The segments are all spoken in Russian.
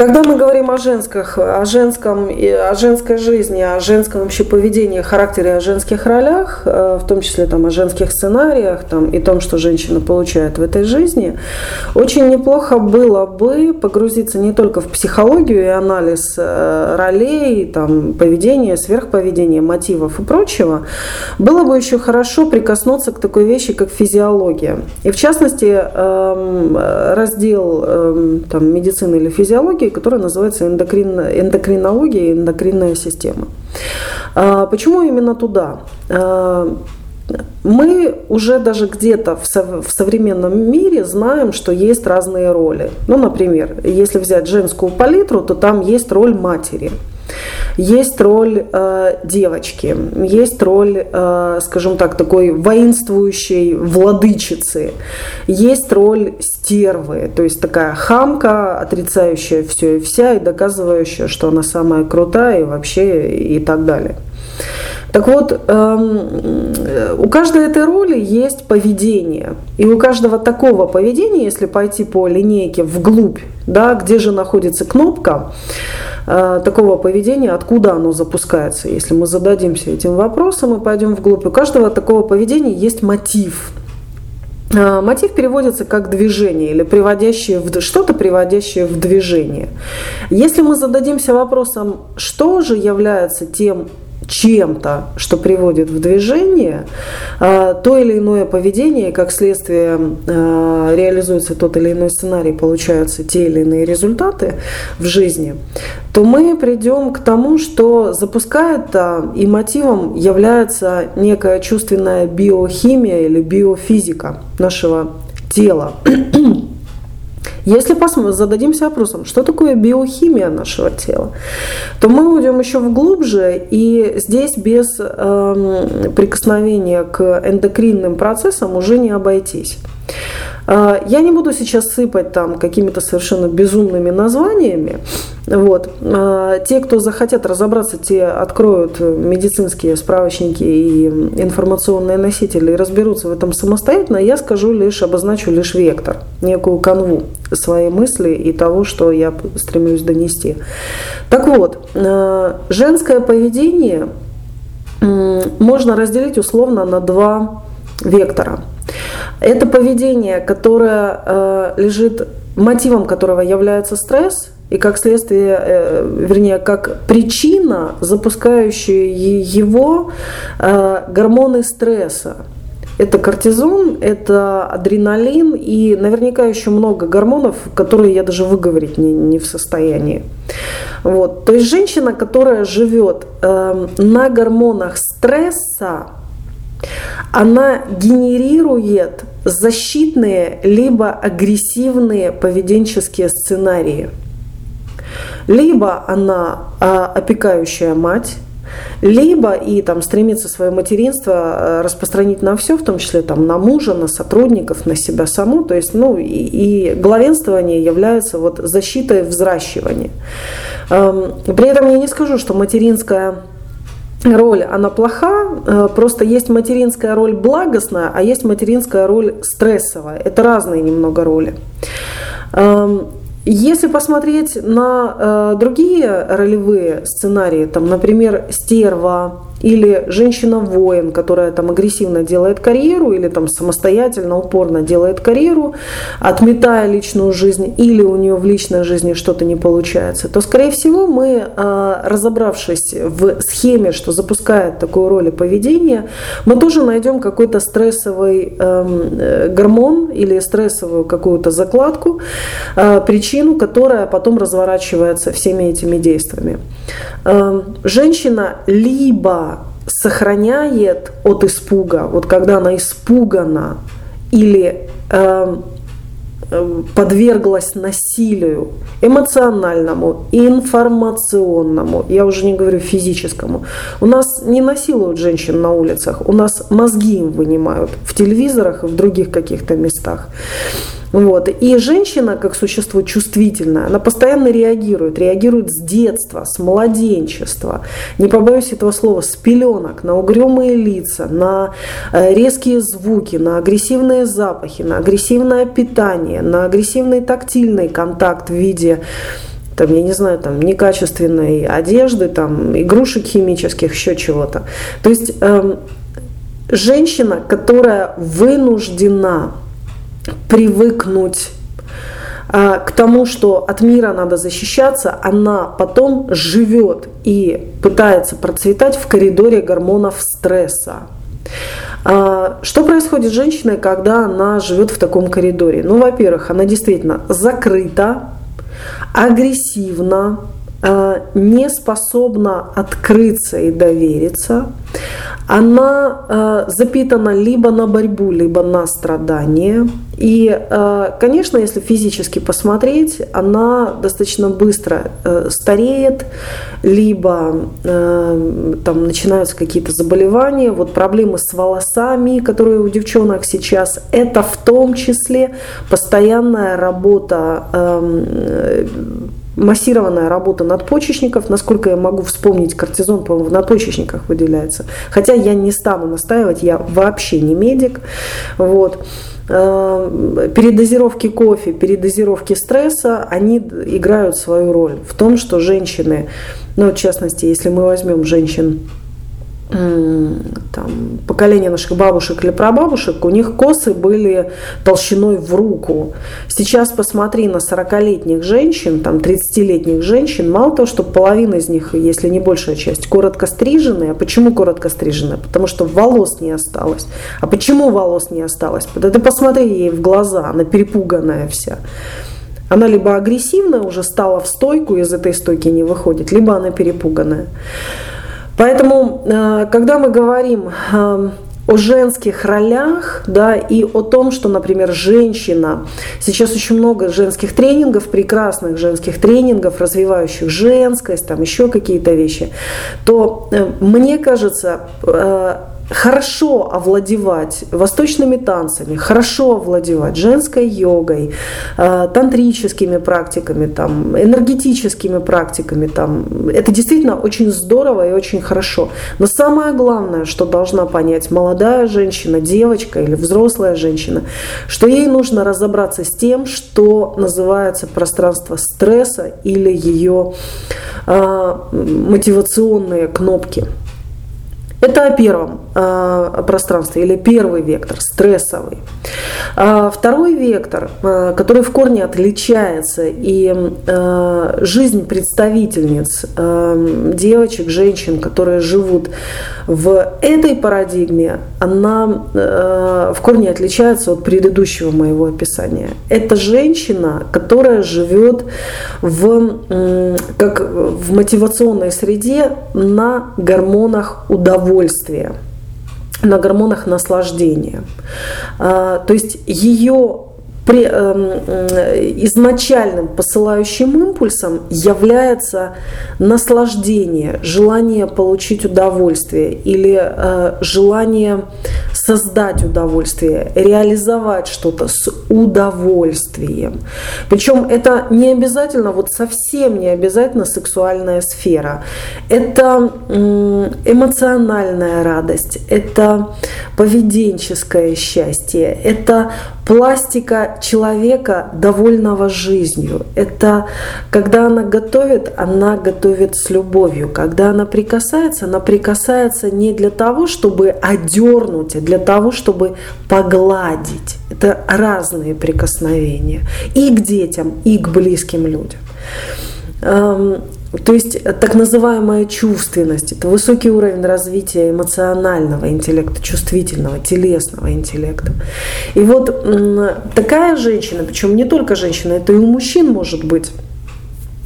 Когда мы говорим о женских, о женском, о женской жизни, о женском вообще поведении, характере, о женских ролях, э, в том числе там, о женских сценариях там, и том, что женщина получает в этой жизни, очень неплохо было бы погрузиться не только в психологию и анализ э, ролей, там, поведения, сверхповедения, мотивов и прочего, было бы еще хорошо прикоснуться к такой вещи, как физиология. И в частности, эм, раздел эм, там, медицины или физиологии, который называется эндокрин, эндокринология и эндокринная система. А, почему именно туда? А, мы уже даже где-то в современном мире знаем, что есть разные роли. Ну, например, если взять женскую палитру, то там есть роль матери – есть роль э, девочки, есть роль, э, скажем так, такой воинствующей владычицы, есть роль стервы, то есть такая хамка, отрицающая все и вся и доказывающая, что она самая крутая и вообще и так далее. Так вот, эм, у каждой этой роли есть поведение. И у каждого такого поведения, если пойти по линейке вглубь, да, где же находится кнопка такого поведения, откуда оно запускается. Если мы зададимся этим вопросом и пойдем вглубь, у каждого такого поведения есть мотив. Э, мотив переводится как движение или приводящее в, что-то приводящее в движение. Если мы зададимся вопросом, что же является тем чем-то, что приводит в движение, а, то или иное поведение, как следствие а, реализуется тот или иной сценарий, получаются те или иные результаты в жизни, то мы придем к тому, что запускает и мотивом является некая чувственная биохимия или биофизика нашего тела. Если посмотрим, зададимся вопросом, что такое биохимия нашего тела, то мы уйдем еще вглубже, и здесь без э, прикосновения к эндокринным процессам уже не обойтись. А, я не буду сейчас сыпать там какими-то совершенно безумными названиями. Вот. А, те, кто захотят разобраться, те откроют медицинские справочники и информационные носители и разберутся в этом самостоятельно. Я скажу лишь, обозначу лишь вектор, некую канву своей мысли и того, что я стремлюсь донести. Так вот, а, женское поведение можно разделить условно на два вектора. Это поведение, которое э, лежит, мотивом которого является стресс, и как следствие, э, вернее, как причина, запускающая его э, гормоны стресса. Это кортизон, это адреналин и наверняка еще много гормонов, которые я даже выговорить не, не в состоянии. Вот. То есть женщина, которая живет э, на гормонах стресса, она генерирует защитные либо агрессивные поведенческие сценарии. Либо она а, опекающая мать, либо и там стремится свое материнство а, распространить на все, в том числе там на мужа, на сотрудников, на себя саму. То есть, ну, и, и главенствование является вот защитой взращивания. При этом я не скажу, что материнская роль, она плоха, э, просто есть материнская роль благостная, а есть материнская роль стрессовая. Это разные немного роли. Эм, если посмотреть на э, другие ролевые сценарии, там, например, стерва, или женщина-воин, которая там агрессивно делает карьеру или там самостоятельно, упорно делает карьеру, отметая личную жизнь, или у нее в личной жизни что-то не получается, то, скорее всего, мы, а, разобравшись в схеме, что запускает такую роль и поведение, мы тоже найдем какой-то стрессовый эм, э, гормон или стрессовую какую-то закладку, э, причину, которая потом разворачивается всеми этими действиями. Эм, женщина либо сохраняет от испуга, вот когда она испугана или э, подверглась насилию эмоциональному, информационному, я уже не говорю физическому. У нас не насилуют женщин на улицах, у нас мозги им вынимают в телевизорах и в других каких-то местах. Вот. И женщина, как существо чувствительное, она постоянно реагирует, реагирует с детства, с младенчества, не побоюсь этого слова, с пеленок, на угрюмые лица, на э, резкие звуки, на агрессивные запахи, на агрессивное питание, на агрессивный тактильный контакт в виде там, я не знаю, там, некачественной одежды, там, игрушек химических, еще чего-то. То есть эм, женщина, которая вынуждена привыкнуть а, к тому, что от мира надо защищаться, она потом живет и пытается процветать в коридоре гормонов стресса. А, что происходит с женщиной, когда она живет в таком коридоре? Ну, во-первых, она действительно закрыта, агрессивна, а, не способна открыться и довериться, она э, запитана либо на борьбу, либо на страдание. И, э, конечно, если физически посмотреть, она достаточно быстро э, стареет, либо э, там начинаются какие-то заболевания. Вот проблемы с волосами, которые у девчонок сейчас, это в том числе постоянная работа э, массированная работа надпочечников. Насколько я могу вспомнить, кортизон, по-моему, в надпочечниках выделяется. Хотя я не стану настаивать, я вообще не медик. Вот э, передозировки кофе, передозировки стресса, они играют свою роль в том, что женщины, ну, в частности, если мы возьмем женщин там, поколение наших бабушек или прабабушек, у них косы были толщиной в руку. Сейчас посмотри на 40-летних женщин, там 30-летних женщин, мало того, что половина из них, если не большая часть, коротко стриженные. А почему коротко стриженные? Потому что волос не осталось. А почему волос не осталось? Да ты посмотри ей в глаза, она перепуганная вся. Она либо агрессивная, уже стала в стойку, из этой стойки не выходит, либо она перепуганная. Поэтому, э, когда мы говорим э, о женских ролях, да, и о том, что, например, женщина, сейчас очень много женских тренингов, прекрасных женских тренингов, развивающих женскость, там еще какие-то вещи, то э, мне кажется, хорошо овладевать восточными танцами, хорошо овладевать женской йогой, э, тантрическими практиками, там, энергетическими практиками. Там. Это действительно очень здорово и очень хорошо. Но самое главное, что должна понять молодая женщина, девочка или взрослая женщина, что ей нужно разобраться с тем, что называется пространство стресса или ее э, мотивационные кнопки. Это о первом э, пространстве или первый вектор, стрессовый. А второй вектор, э, который в корне отличается, и э, жизнь представительниц, э, девочек, женщин, которые живут в этой парадигме, она э, в корне отличается от предыдущего моего описания. Это женщина, которая живет в, э, как в мотивационной среде на гормонах удовольствия удовольствия, на гормонах наслаждения. А, то есть ее при, э, изначальным посылающим импульсом является наслаждение, желание получить удовольствие или э, желание создать удовольствие, реализовать что-то с удовольствием. Причем это не обязательно, вот совсем не обязательно сексуальная сфера. Это эмоциональная радость, это поведенческое счастье, это пластика человека, довольного жизнью. Это когда она готовит, она готовит с любовью. Когда она прикасается, она прикасается не для того, чтобы одернуть, а для того, чтобы погладить. Это разные прикосновения и к детям, и к близким людям. Эм, то есть э, так называемая чувственность – это высокий уровень развития эмоционального интеллекта, чувствительного, телесного интеллекта. И вот такая женщина, причем не только женщина, это и у мужчин может быть,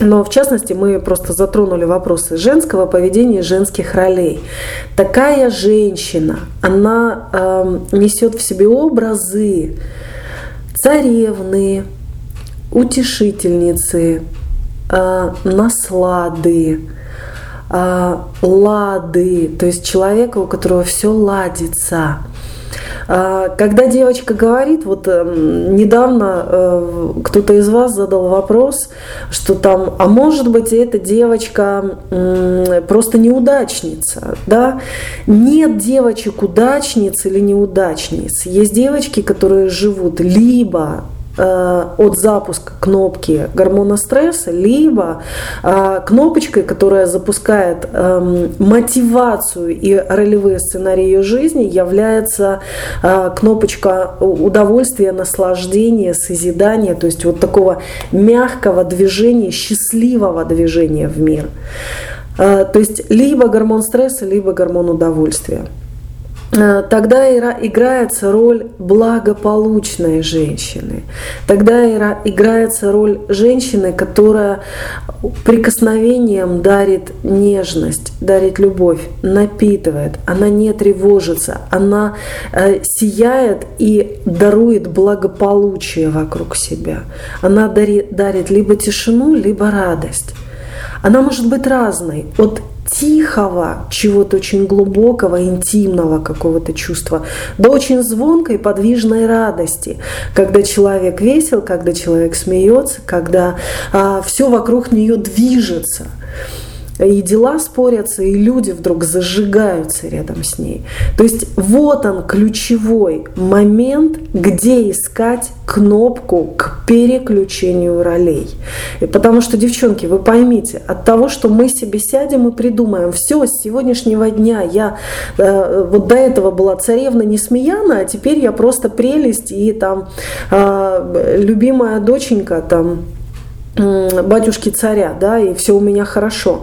но в частности мы просто затронули вопросы женского поведения, женских ролей. Такая женщина, она э, несет в себе образы царевны, утешительницы, наслады, э, лады, то есть человека, у которого все ладится. А, когда девочка говорит, вот эм, недавно э, кто-то из вас задал вопрос, что там, а может быть эта девочка просто неудачница, да? Нет девочек удачниц или неудачниц. Есть девочки, которые живут либо от запуска кнопки гормона стресса, либо э, кнопочкой, которая запускает э, мотивацию и ролевые сценарии ее жизни, является э, кнопочка удовольствия, наслаждения, созидания, то есть вот такого мягкого движения, счастливого движения в мир. Э, то есть либо гормон стресса, либо гормон удовольствия. Э, тогда играется роль благополучной женщины. Тогда играется роль женщины, которая прикосновением дарит нежность, дарит любовь, напитывает. Она не тревожится, она э, сияет и дарует благополучие вокруг себя. Она дарит, либо тишину, либо радость. Она может быть разной. От тихого, чего-то очень глубокого, интимного какого-то чувства, до очень звонкой, подвижной радости, когда человек весел, когда человек смеется, когда а, все вокруг нее движется и дела спорятся, и люди вдруг зажигаются рядом с ней. То есть вот он ключевой момент, где искать кнопку к переключению ролей. И потому что, девчонки, вы поймите, от того, что мы себе сядем и придумаем, все, с сегодняшнего дня я э, вот до этого была царевна Несмеяна, а теперь я просто прелесть и там э, любимая доченька там батюшки царя, да, и все у меня хорошо.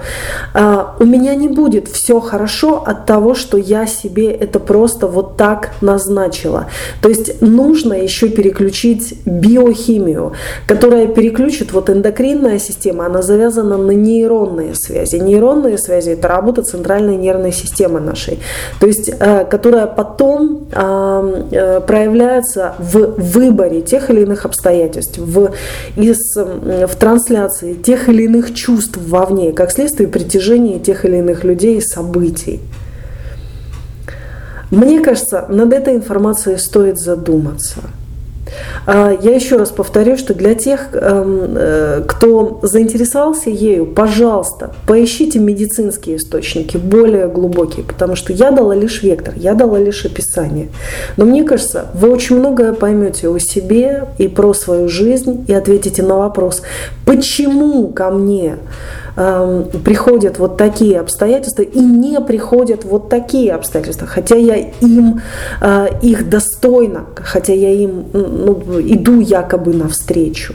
А, у меня не будет все хорошо от того, что я себе это просто вот так назначила. То есть нужно еще переключить биохимию, которая переключит вот эндокринная система, она завязана на нейронные связи. Нейронные связи это работа центральной нервной системы нашей, то есть э, которая потом э, проявляется в выборе тех или иных обстоятельств, в, из, в трансляции тех или иных чувств вовне, как следствие притяжения тех или иных людей и событий. Мне кажется, над этой информацией стоит задуматься – я еще раз повторю, что для тех, эм, э, кто заинтересовался ею, пожалуйста, поищите медицинские источники, более глубокие, потому что я дала лишь вектор, я дала лишь описание. Но мне кажется, вы очень многое поймете о себе и про свою жизнь и ответите на вопрос, почему ко мне э, приходят вот такие обстоятельства и не приходят вот такие обстоятельства, хотя я им э, их достойна, хотя я им ну, иду якобы навстречу.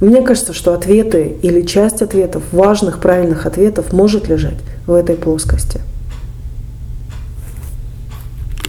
Мне кажется, что ответы или часть ответов, важных, правильных ответов может лежать в этой плоскости.